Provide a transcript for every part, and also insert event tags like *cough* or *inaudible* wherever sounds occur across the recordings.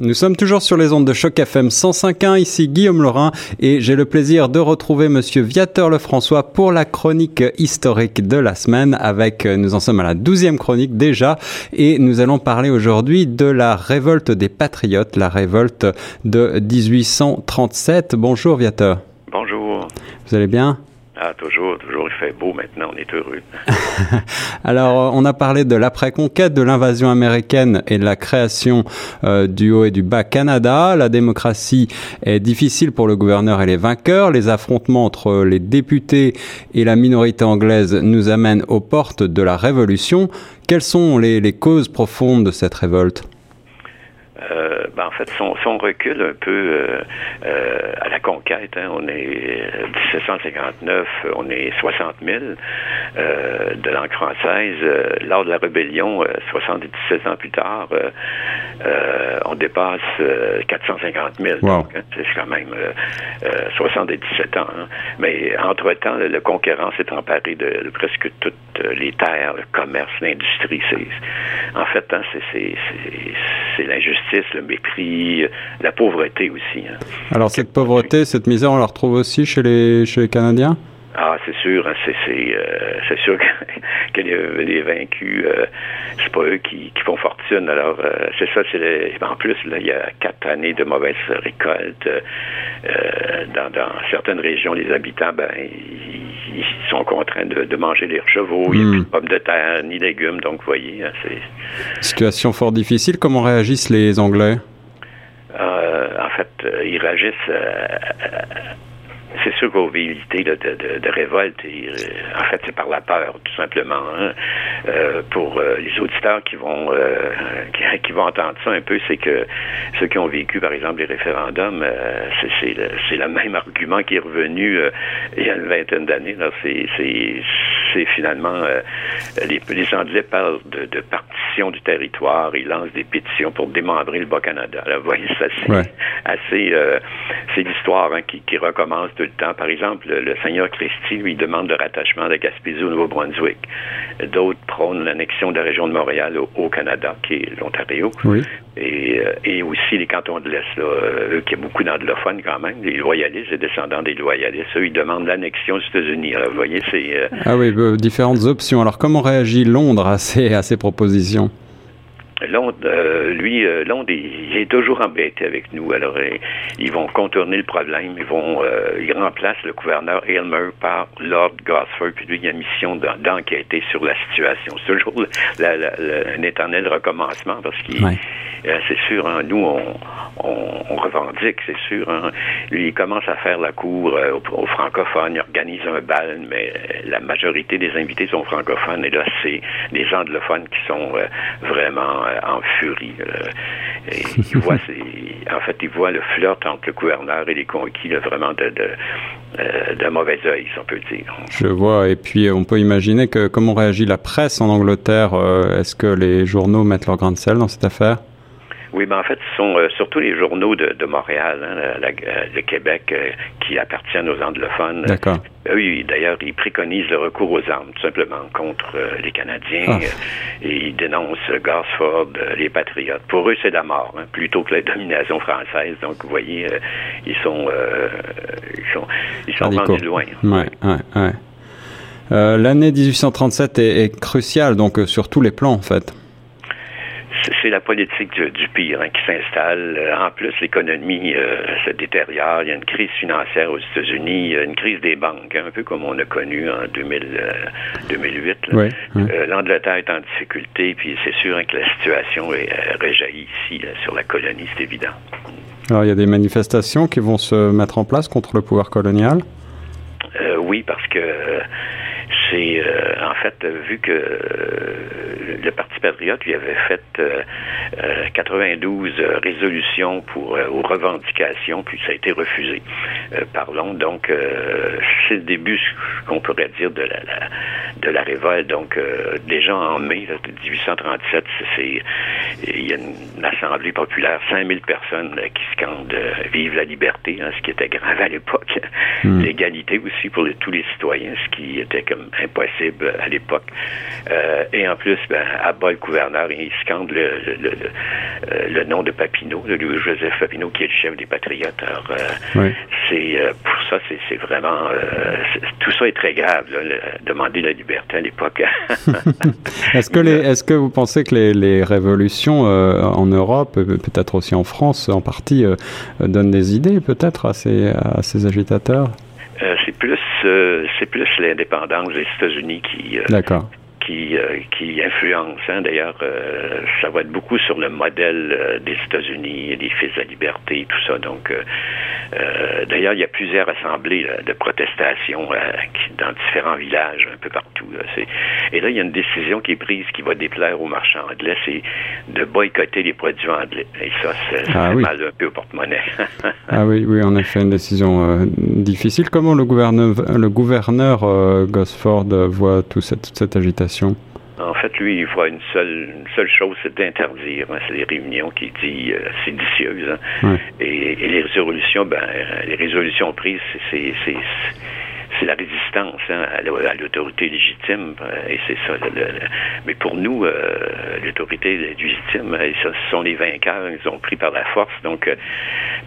Nous sommes toujours sur les ondes de choc FM 105.1. Ici Guillaume Laurin et j'ai le plaisir de retrouver Monsieur Viateur Lefrançois pour la chronique historique de la semaine. Avec, euh, nous en sommes à la douzième chronique déjà et nous allons parler aujourd'hui de la révolte des patriotes, la révolte de 1837. Bonjour Viateur. Bonjour. Vous allez bien? Ah, toujours, toujours, il fait beau maintenant, on est heureux. *laughs* Alors, on a parlé de l'après-conquête, de l'invasion américaine et de la création euh, du Haut et du Bas Canada. La démocratie est difficile pour le gouverneur et les vainqueurs. Les affrontements entre les députés et la minorité anglaise nous amènent aux portes de la Révolution. Quelles sont les, les causes profondes de cette révolte? Euh, ben, en fait, son, son recul un peu euh, euh, à la conquête, hein, on est 1759, on est 60 000 de langue française. lors de la rébellion, 77 ans plus tard, on dépasse 450 000. Wow. c'est quand même 77 ans. Hein. Mais entre-temps, le conquérant s'est emparé de, de, presque toutes les terres, le commerce, l'industrie. En fait, hein, c'est l'injustice le mépris, la pauvreté aussi. Hein. Alors cette pauvreté, cette misère, on la retrouve aussi chez les, chez les Canadiens? Ah, c'est sûr, hein, c'est euh, c'est sûr que, que les, les, vaincus, euh, c'est pas eux qui, qui font fortune. Alors, euh, c'est ça, c'est en plus, là, il y a quatre années de mauvaise récolte. Euh, dans, dans, certaines régions, les habitants, ben, ils, ils sont contraints de, de, manger leurs chevaux. Il n'y a Hmm. plus de pommes de terre ni légumes, donc vous voyez, hein, c'est... Situation fort difficile. Comment réagissent les Anglais? Euh, en fait, ils réagissent c'est sûr qu'au véhilité de, de, révolte, euh, en fait, c'est par la peur, tout simplement. Hein. Euh, pour euh, les auditeurs qui vont *laughs* qui, vont entendre ça un peu, c'est que ceux qui ont vécu, par exemple, les référendums, c'est le, le, même argument qui est revenu il y a une vingtaine d'années. C'est finalement les, les Anglais parlent de, de, partition du territoire, ils lancent des pétitions pour démembrer le Bas-Canada. Vous voyez, ça, c'est ouais. assez c'est l'histoire hein, qui, qui recommence tout le temps. Par exemple, le, le Seigneur Christie lui demande le rattachement de Gaspésie au Nouveau-Brunswick. D'autres prônent l'annexion de la région de Montréal au, au Canada, qui est l'Ontario. Oui. Et, euh, et, aussi les cantons de l'Est, là, eux qui ont beaucoup d'anglophones quand même, les loyalistes, les descendants des loyalistes, eux, ils demandent l'annexion aux États-Unis. Vous voyez, c'est... Euh... Ah oui, euh, différentes options. Alors, comment réagit Londres à ces, à ces propositions? Londres, euh, lui, euh, Londres, il, il, est toujours embêté avec nous. Alors, euh, ils vont contourner le problème. Ils vont, ils remplacent le gouverneur Aylmer par Lord Gosford. Puis lui, il a mission d'enquêter sur la situation. C'est toujours la, la, la, un éternel recommencement parce qu'il, ouais. c'est sûr, hein, nous, on, on, on revendique, c'est sûr. Hein. Lui, il commence à faire la cour aux, aux, francophones. Il organise un bal, mais la majorité des invités sont francophones. Et là, c'est des anglophones qui sont vraiment en furie. Euh, et il *laughs* voit, en fait, il voit le flirt entre le gouverneur et les conquis là, vraiment de, de, euh, de mauvais œil, si on peut dire. Je vois. Et puis, on peut imaginer que comment réagit la presse en Angleterre. Euh, Est-ce que les journaux mettent leur grain de sel dans cette affaire? Oui, mais en fait, ce sont euh, surtout les journaux de, de Montréal, hein, la, la, le Québec, euh, qui appartiennent aux anglophones. D'accord. Euh, oui, d'ailleurs, ils préconisent le recours aux armes, tout simplement, contre euh, les Canadiens. Ah. et ils dénoncent Gosford, les patriotes. Pour eux, c'est la mort, hein, plutôt que la domination française. Donc, vous voyez, euh, ils sont, ils sont, ils sont rendus loin. Ouais, ouais, ouais. L'année 1837 est, est cruciale, donc sur tous les plans, en fait c'est la politique du, du pire hein, qui s'installe. En plus, l'économie euh, se détériore. Il y a une crise financière aux États-Unis, a une crise des banques, hein, un peu comme on a connu en 2000, euh, 2008. Oui, oui. euh, L'Angleterre est en difficulté, puis c'est sûr hein, que la situation est réjaillie ici là, sur la colonie, c'est évident. Alors, il y a des manifestations qui vont se mettre en place contre le pouvoir colonial? Euh, oui, parce que c'est euh, en fait vu que euh, le Parti patriote lui avait fait euh, 92 résolutions pour euh, aux revendications, puis ça a été refusé euh, par Londres. Donc c'est le début, qu'on pourrait dire, de la, la, de la révolte. Donc déjà en mai là, 1837, c'est il y a une assemblée populaire, 5000 personnes là, qui scandent "Vive la liberté", hein, ce qui était grave à l'époque. Mm. L'égalité aussi pour les, tous les citoyens, ce qui était comme impossible à l'époque. et en plus, ben, à bas le gouverneur, il scande le, le, le, nom de Papineau, de Louis-Joseph Papineau, qui est le chef des Patriotes. Alors, c'est pour ça, c'est vraiment tout ça est très grave. demander la liberté à l'époque. *laughs* est-ce que les, est-ce que vous pensez que les, les révolutions en Europe, peut-être aussi en France, en partie, donnent des idées peut-être à ces, à ces agitateurs? Euh, c'est plus euh, c'est plus l'indépendance des États-Unis qui euh, qui, qui influence. Hein. D'ailleurs, ça va être beaucoup sur le modèle des États-Unis, des fils de la liberté, tout ça. Donc, d'ailleurs, il y a plusieurs assemblées de protestation dans différents villages, un peu partout. Et là, il y a une décision qui est prise qui va déplaire aux marchands anglais, c'est de boycotter les produits anglais. Et ça, c'est ah mal un peu au porte-monnaie. *laughs* ah oui, oui, en effet, une décision difficile. Comment le gouverneur, le gouverneur euh, Gosford voit toute cette, agitation? En fait, lui, il voit une seule, seule chose, c'est d'interdire. Hein. c'est les réunions qui dit euh, séditieuses. Hein. Et, et, les résolutions, ben, les résolutions prises, c'est c'est la résistance hein, à l'autorité légitime, euh, et c'est ça. mais pour nous, euh, l'autorité légitime, euh, ce sont les vainqueurs, ils ont pris par la force. Donc,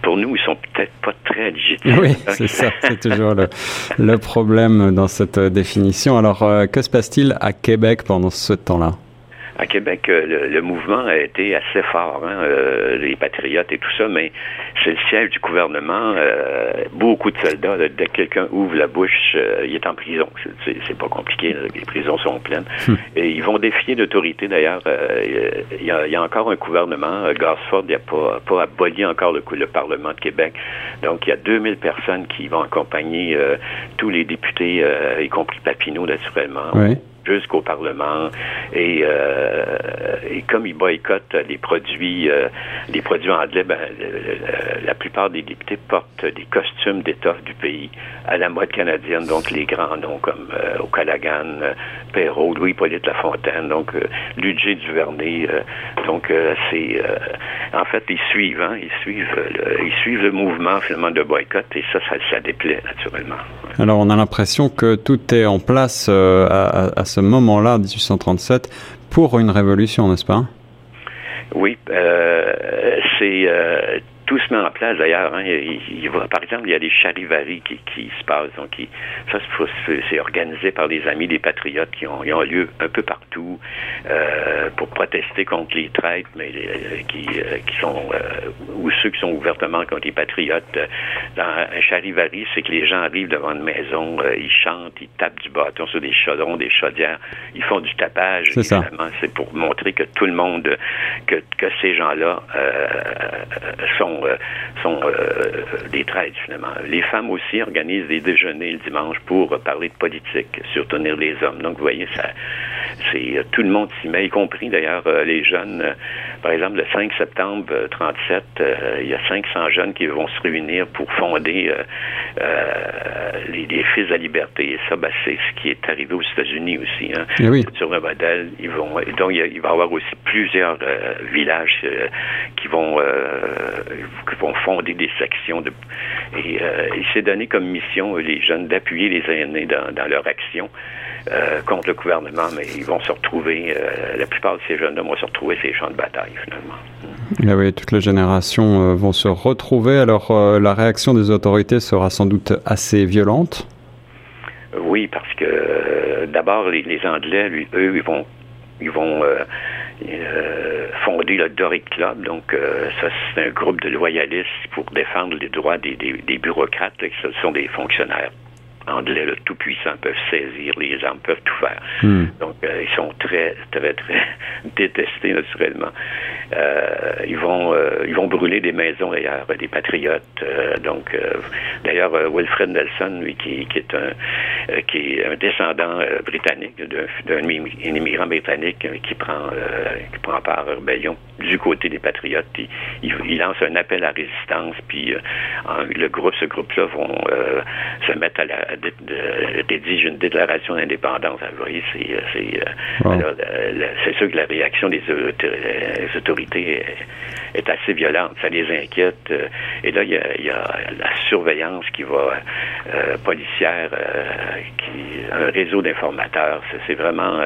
pour nous, ils sont peut-être pas très légitimes. Oui, c'est ça, *laughs* c'est toujours le, le, problème dans cette définition. Alors, que se passe-t-il à Québec pendant ce temps-là? À Québec, euh, le, mouvement a été assez fort, hein, euh, les patriotes et tout ça, mais c'est le siège du gouvernement. Euh, beaucoup de soldats, dès que quelqu'un ouvre la bouche, il est en prison. C'est pas compliqué, les prisons sont pleines. Hmm. Et ils vont défier l'autorité, d'ailleurs. Il y, a encore un gouvernement. Gaspard n'a pas, pas aboli encore le, le, Parlement de Québec. Donc, il y a 2000 personnes qui vont accompagner tous les députés, y compris Papineau, naturellement. Oui jusqu'au Parlement. Et, euh, et comme ils boycottent les produits, euh, les produits anglais, ben, la plupart des députés portent des costumes d'étoffe du pays à la mode canadienne, donc les grands noms comme euh, O'Callaghan, Perrault, Louis-Polyte Lafontaine, donc euh, Ludger Duvernay. donc c'est, en fait, ils suivent, hein, ils suivent, le, ils suivent le mouvement finalement de boycott et ça, ça, ça déplaît naturellement. Alors on a l'impression que tout est en place à, à ce moment-là, 1837, pour une révolution, n'est-ce pas? Oui, euh, c'est euh, tout se met en d'ailleurs. Hein. Par exemple, il y a des charivaries qui, qui se passent. Donc, ça, c'est organisé par des amis des patriotes qui ont, ont lieu un peu partout euh, pour protester contre les traites, mais euh, qui, euh, qui sont ou ceux qui sont ouvertement contre les patriotes. Dans un charivari, c'est que les gens arrivent devant une maison, ils chantent, ils tapent du bâton sur des chaudrons, des chaudières, ils font du tapage. C'est ça. C'est pour montrer que tout le monde, que, que ces gens-là sont sont, euh, euh, des traites, finalement. Les femmes aussi organisent des déjeuners le dimanche pour parler de politique, surtenir les hommes. Donc, vous voyez, ça, c'est euh, tout le monde s'y met, y compris d'ailleurs les jeunes. Par exemple, le 5 septembre 37, il y a 500 jeunes qui vont se réunir pour fonder les, les, Fils de la liberté. Et ça, ben, c'est ce qui est arrivé aux États-Unis aussi. Hein. Eh Sur un modèle, ils vont. Donc, il, va y avoir aussi plusieurs villages qui vont qui vont fonder des sections. De, et euh, il s'est donné comme mission, euh, les jeunes, d'appuyer les aînés dans, leur action. Euh, contre le gouvernement, mais ils vont se retrouver, la plupart de ces jeunes-là vont se retrouver ces champs de bataille, finalement. Ah oui, toutes les générations vont se retrouver. Alors, la réaction des autorités sera sans doute assez violente Oui, parce que d'abord, les, Anglais, lui, eux, ils vont, ils vont euh, fondé le Doric Club. Donc, euh, ça, c'est un groupe de loyalistes pour défendre les droits des, des, bureaucrates. ce sont des fonctionnaires anglais, le tout-puissant, peuvent saisir les armes, peuvent tout faire. Hmm. Donc, euh, ils sont très, très, très *laughs* détestés, naturellement. Euh, ils vont euh, ils vont brûler des maisons, d'ailleurs, des patriotes. donc, d'ailleurs, Wilfred Nelson, lui, qui, qui est un qui est un descendant britannique, d'un immigrant britannique qui prend qui prend part à la rébellion du côté des patriotes. Il, il, lance un appel à résistance, puis le groupe, ce groupe-là vont se mettre à la rédige une déclaration d'indépendance. c'est c'est sûr que la réaction des autorités est, assez violente. Ça les inquiète. Et là, il y a, la surveillance qui va policière, qui un réseau d'informateurs. C'est vraiment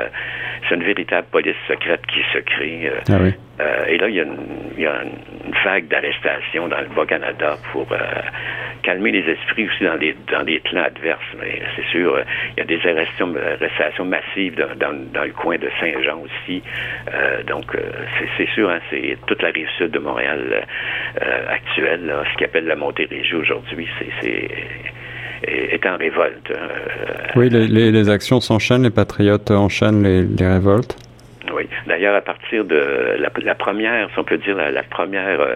c'est une véritable police secrète qui se crée. Ah oui. Euh, et là, il y, a une, vague d'arrestations dans le Bas-Canada pour euh, calmer les esprits aussi dans des, dans des clans adverses. Mais c'est sûr, euh, il y a des arrestations, massives dans, le coin de Saint-Jean aussi. donc, c'est sûr, hein, c'est toute la rive sud de Montréal actuelle, ce qu'on appelle la Montérégie aujourd'hui, c'est est en révolte. oui, les, actions s'enchaînent, les patriotes enchaînent les révoltes. D'ailleurs, à partir de la, première, si on peut dire, la, première euh,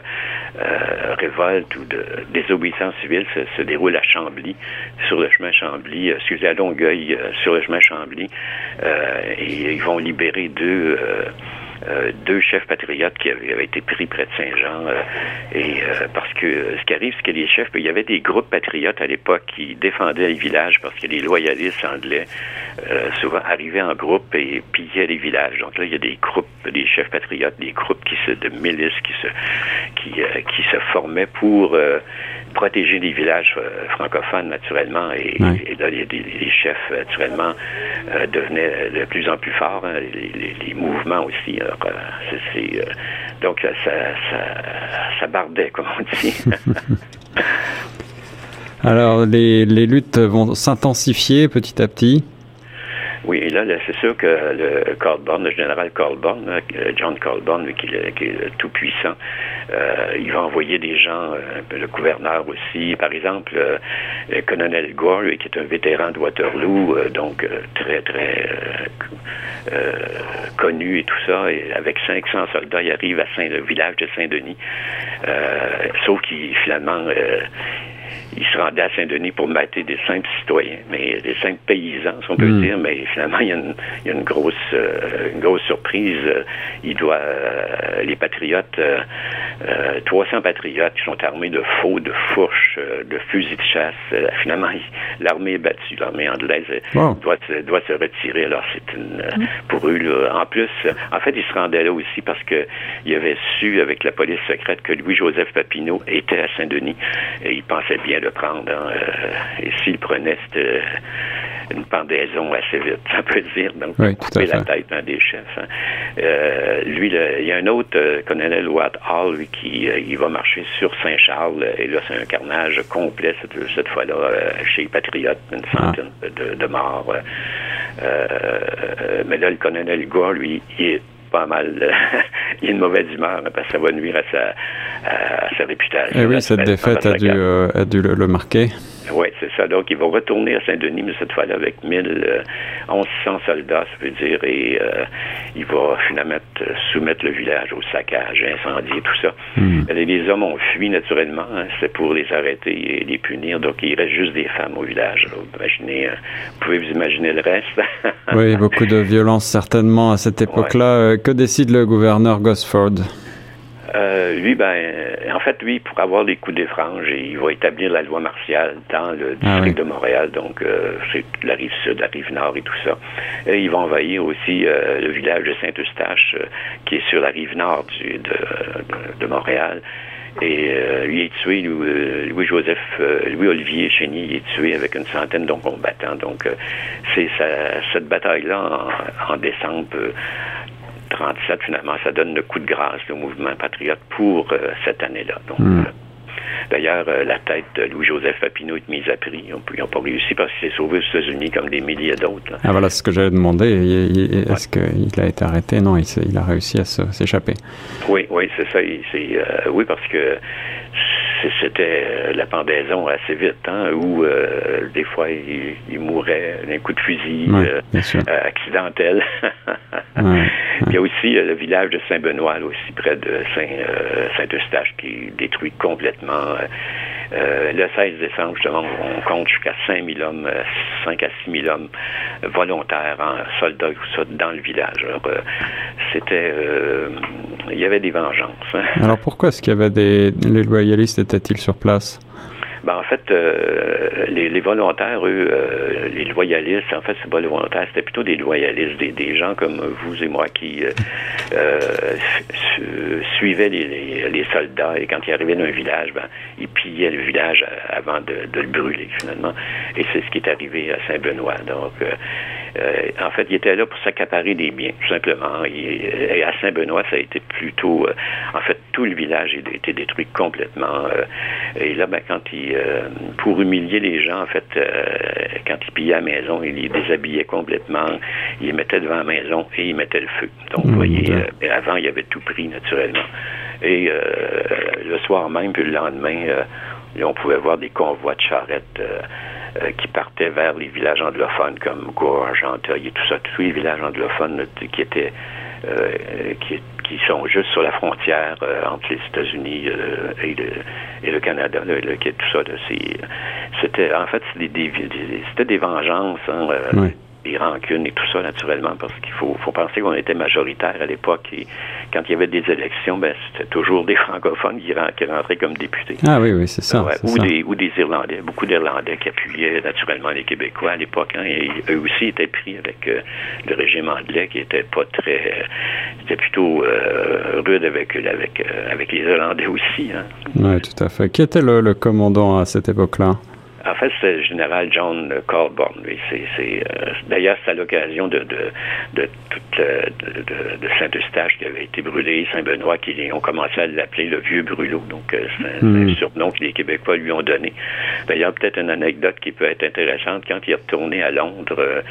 euh, révolte ou de désobéissance civile se, déroule à Chambly, sur le chemin Chambly, euh, excusez, à Longueuil, sur le chemin Chambly, et ils vont libérer deux euh, deux chefs patriotes qui avaient, été pris près de Saint-Jean. Euh, et euh, parce que ce qui arrive, c'est que les chefs, il y avait des groupes patriotes à l'époque qui défendaient les villages parce que les loyalistes anglais souvent arrivaient en groupe et pillaient les villages. Donc là, il y a des groupes, des chefs patriotes, des groupes qui se, de milices qui se, qui, qui se formaient pour protéger les villages francophones naturellement et, là les, chefs naturellement devenaient de plus en plus forts hein, les, mouvements aussi euh, donc, ça, ça, bardait, comme on dit. *laughs* Alors, les, les luttes vont s'intensifier petit à petit. Oui, et là, c'est sûr que le Colborne, le général Colborne, euh, John Colborne, qui, est tout-puissant, euh, il va envoyer des gens, le gouverneur aussi, par exemple, le colonel Gore, qui est un vétéran de Waterloo, donc très, très euh, connu et tout ça. Avec 500 soldats, il arrive à Saint, le village de Saint-Denis. Euh, sauf qu'il finalement euh, il se rendait à Saint-Denis pour mater des simples citoyens, mais des simples paysans, si on peut hmm. dire. Mais finalement, il y a une, grosse, euh, une grosse surprise. Il doit, euh, les patriotes, 300 euh, patriotes qui sont armés de faux, de fourches, de fusils de chasse. finalement, l'armée est battue. L'armée anglaise doit, doit se retirer. Alors, c'est une, hmm. pour eux, en plus, en fait, il se rendait là aussi parce que il avait su avec la police secrète que Louis-Joseph Papineau était à Saint-Denis et il pensait bien le prendre. Hein, euh, et s'il prenait, c'était une pendaison assez vite, *laughs* ça peut dire. Donc, couper la tête d'un des chefs. Hein. Euh, lui, il y a un autre, euh, colonel Watt Hall, lui, qui il va marcher sur Saint-Charles. Et là, c'est un carnage complet cette, fois-là chez les Patriotes, une ah. centaine de, morts. mais là, le colonel Gore, lui, il est pas mal. *laughs* il a une mauvaise humeur parce que ça va nuire à sa, sa réputation. Et eh oui, cette défaite a dû, euh, a dû le marquer. Oui, c'est ça. Donc, ils vont retourner à Saint-Denis, mais cette fois-là avec 1100 euh, soldats, ça veut dire, et euh, il va finalement soumettre le village au saccage, incendier, tout ça. Hmm. Les, hommes ont fui naturellement, hein, c'est pour les arrêter et les punir, donc il reste juste des femmes au village. imaginez, euh, vous pouvez vous imaginer le reste. oui, beaucoup de violence certainement à cette époque-là. Que décide le gouverneur Gosford? Euh, lui, ben, en fait, lui, pour avoir les coups des franges, il va établir la loi martiale dans le ah district de Montréal, donc euh, c'est la rive sud, la rive nord et tout ça. Et il va envahir aussi euh, le village de Saint-Eustache, qui est sur la rive nord du, de, Montréal. Et lui est tué, Louis-Joseph, Louis-Olivier Chénier est tué avec une centaine de combattants. Donc, c'est cette bataille-là en, en décembre 37, finalement, ça donne le coup de grâce, le mouvement patriote, pour euh, cette année-là. Donc, hmm. euh, D'ailleurs, euh, la tête de Louis-Joseph Papineau est mise à prix. Ils n'ont pas réussi parce qu'il s'est sauvé aux États-Unis comme des milliers d'autres. Ah voilà, ce que j'avais demandé. Est-ce qu'il a été arrêté? Non, il, a réussi à s'échapper. Oui, oui, c'est ça. oui, parce que c'était euh, la pendaison assez vite, hein, où euh, des fois il, mourait d'un coup de fusil euh, accidentel. *laughs* Il y a aussi le village de Saint-Benoît, aussi près de Saint-Eustache, qui est détruit complètement. le 16 décembre, justement, on compte jusqu'à 5 000 hommes, 5 à 6 000 hommes volontaires, en soldats, dans le village. Alors, c'était... il y avait des vengeances. Alors pourquoi est-ce qu'il y avait des... Les loyalistes étaient-ils sur place? Ben, en fait, euh, les, volontaires, eux, euh, les loyalistes, en fait, c'est pas les volontaires, c'était plutôt des loyalistes, des, gens comme vous et moi qui euh, suivaient les, soldats et quand ils arrivaient dans un village, ben, ils pillaient le village avant de, de le brûler, finalement. Et c'est ce qui est arrivé à Saint-Benoît. Donc, euh, en fait, il était là pour s'accaparer des biens, tout simplement. et à Saint-Benoît, ça a été plutôt... Euh, en fait, tout le village a été détruit complètement. Euh, et là, ben, quand il... pour humilier les gens, en fait, quand il pillait la maison, il les déshabillait complètement, il les mettait devant la maison et il mettait le feu. Donc, vous mmh, voyez, avant, il avait tout pris, naturellement. Et le soir même, puis le lendemain, on pouvait voir des convois de charrettes euh, qui partaient vers les villages anglophones comme Gorge, Anteuil et tout ça, tous les villages anglophones qui étaient euh, qui, qui, sont juste sur la frontière euh, entre les États-Unis et, le, et, le, Canada, tout ça. C'était en fait c'était des, des, vengeances. Hein, des rancunes et tout ça, naturellement, parce qu'il faut, faut penser qu'on était majoritaire à l'époque et quand il y avait des élections, ben, c'était toujours des francophones qui, rentraient comme députés. Ah oui, oui, c'est ça, ou, Des, ou des Irlandais, beaucoup d'Irlandais qui appuyaient naturellement les Québécois à l'époque, hein, et eux aussi étaient pris avec euh, le régime anglais qui était pas très... c'était plutôt euh, rude avec, avec, euh, avec les Irlandais aussi. Hein. Oui, tout à fait. Qui était le commandant à cette époque-là? En fait, c'est le général John. C'est, c'est, euh, d'ailleurs, c'est à l'occasion de, de, de, de, Saint-Eustache qui avait été brûlé, Saint-Benoît, qui ont commencé à l'appeler le vieux brûlot. Donc, euh, c'est un, hmm. surnom que les Québécois lui ont donné. D'ailleurs, peut-être une anecdote qui peut être intéressante. Quand il est retourné à Londres,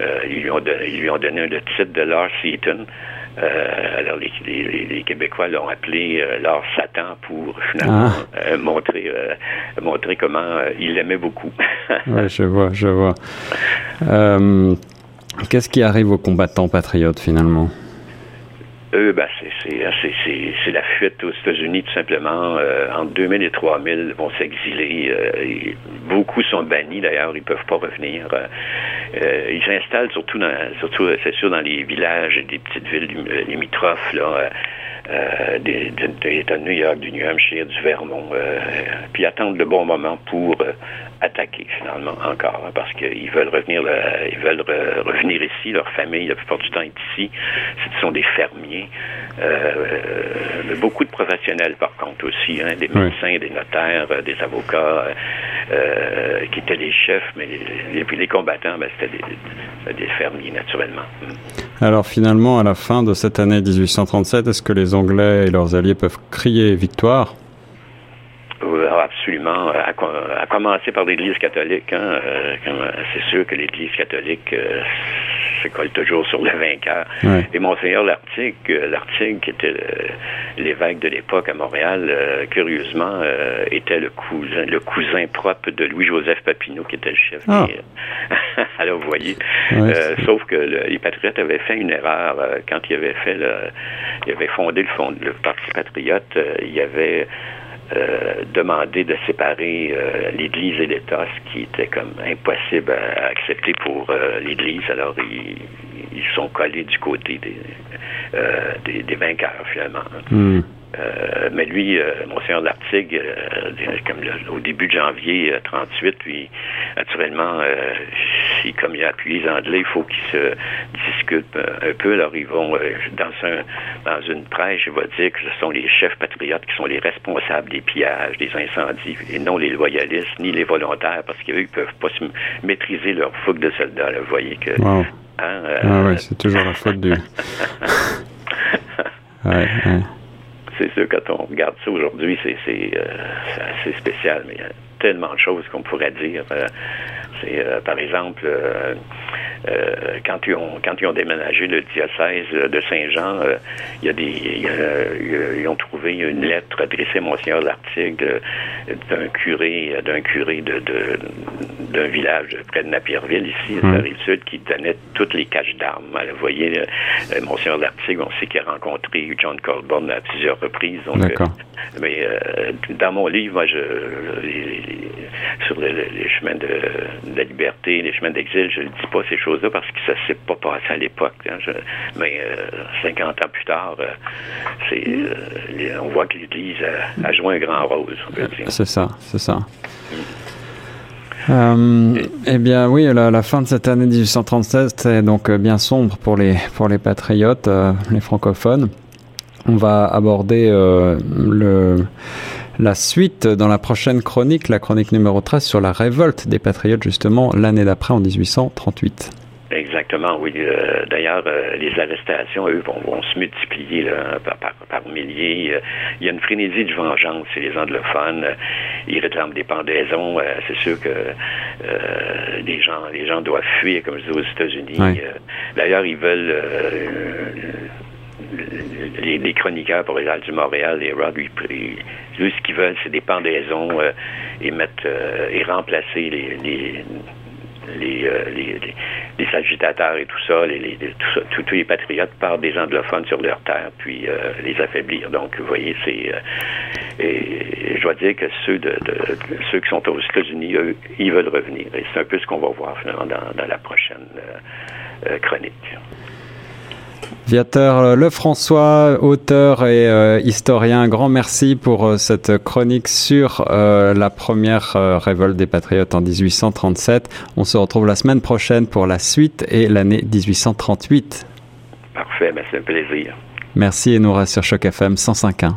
euh, ils, lui ont donné, ils lui ont donné le titre de Lord Seaton. Euh, alors les, les, les Québécois l'ont appelé euh, leur Satan pour finalement ah. euh, montrer montrer comment il beaucoup. *laughs* oui, je vois, je vois. Qu'est-ce qui arrive aux combattants patriotes finalement? Eux, ben, c'est la fuite aux États-Unis, tout simplement. Euh, entre 2000 et 3000 vont s'exiler. Euh, beaucoup sont bannis, d'ailleurs, ils peuvent pas revenir. Euh, ils s'installent surtout, dans, surtout c'est sûr, dans les villages et des petites villes limitrophes, là, euh, des, de New York, du New Hampshire, du Vermont, euh, puis attendre le bon moment pour euh, attaquer finalement encore, hein, parce qu'ils veulent revenir, ils veulent revenir ici, leur famille la plupart du temps est ici. Ce sont des fermiers, beaucoup de professionnels par contre aussi, hein, des médecins, des notaires, des avocats, qui étaient des chefs, mais les, les combattants, ben, c'était Alors finalement, à la fin de cette année 1837, est-ce que les Anglais et leurs alliés peuvent crier victoire? Absolument, à, commencer par l'Église catholique. Hein, euh, c'est sûr que l'Église catholique euh, se colle toujours sur le vainqueur. Et Monseigneur Lartigue, euh, Lartigue, qui était l'évêque de l'époque à Montréal, curieusement, était le cousin, le cousin propre de Louis-Joseph Papineau, qui était le chef ah. *laughs* Alors, vous voyez. sauf que les patriotes avaient fait une erreur quand ils avaient fait le, ils avaient fondé le, fond, le Parti patriote. il y avait euh, demander de séparer euh, l'Église et l'État, ce qui était comme impossible à, accepter pour euh, l'Église. Alors ils, sont collés du côté des, des, vainqueurs finalement. Hmm. Euh, mais lui, euh, Monseigneur Lartigue, euh, comme au début de janvier 38, lui, naturellement, comme il a appuyé les Anglais, il faut qu'ils se discutent un peu. Alors, ils vont, dans, un, dans une prêche, il va dire que ce sont les chefs patriotes qui sont les responsables des pillages, des incendies, et non les loyalistes, ni les volontaires, parce qu'eux, ils peuvent pas se maîtriser leur fougue de soldats. vous voyez que... Hein, ah ouais, c'est toujours la faute du... *laughs* ouais, ouais c'est sûr, quand on regarde ça aujourd'hui, c'est euh, assez spécial, mais a tellement de choses qu'on pourrait dire. Euh, c'est, euh, par exemple, euh, quand, ils ont, quand ils ont déménagé le diocèse de Saint-Jean, il y a des, ils ont trouvé une lettre adressée à Monseigneur Lartigue d'un curé, d'un curé de, d'un village près de Napierville, ici, à la rive sud, qui donnait toutes les caches d'armes. Vous voyez, Monseigneur Lartigue, on sait qu'il a rencontré John Colborne à plusieurs reprises. Donc, mais dans mon livre, moi, je, sur les, chemins de, la liberté, les chemins d'exil, je ne dis pas ces choses choses-là parce que ça s'est pas passé à l'époque. Hein. mais 50 ans plus tard, c'est, on voit que l'Église a, joué un grand rôle. C'est ça, c'est ça. Euh, eh bien oui, la, la, fin de cette année 1837 est donc bien sombre pour les, pour les patriotes, les francophones. On va aborder le, la suite dans la prochaine chronique, la chronique numéro 13 sur la révolte des patriotes justement l'année d'après en 1838. Exactement, oui. Euh, d'ailleurs, euh, les arrestations, eux, vont, se multiplier par, milliers. Euh, il y a une frénésie de vengeance chez les anglophones. Ils réclament des pendaisons. C'est sûr que les gens les gens doivent fuir, comme je dis, aux États-Unis. D'ailleurs, ils veulent les, chroniqueurs pour les du Montréal, les Rod, ce qu'ils veulent, c'est des pendaisons euh, et mettre euh, et remplacer euh, les, agitateurs et tout ça, les, tous les patriotes par des anglophones sur leur terre, puis les affaiblir. Donc, vous voyez, c'est et je dois dire que ceux de, ceux qui sont aux États-Unis, eux, ils veulent revenir. Et c'est un peu ce qu'on va voir finalement dans la prochaine chronique. Viateur Lefrançois, auteur et euh, historien, grand merci pour euh, cette chronique sur euh, la première révolte des patriotes en 1837. On se retrouve la semaine prochaine pour la suite et l'année 1838. Parfait, ben, c'est un plaisir. Merci et nous sur Choc FM 105.1.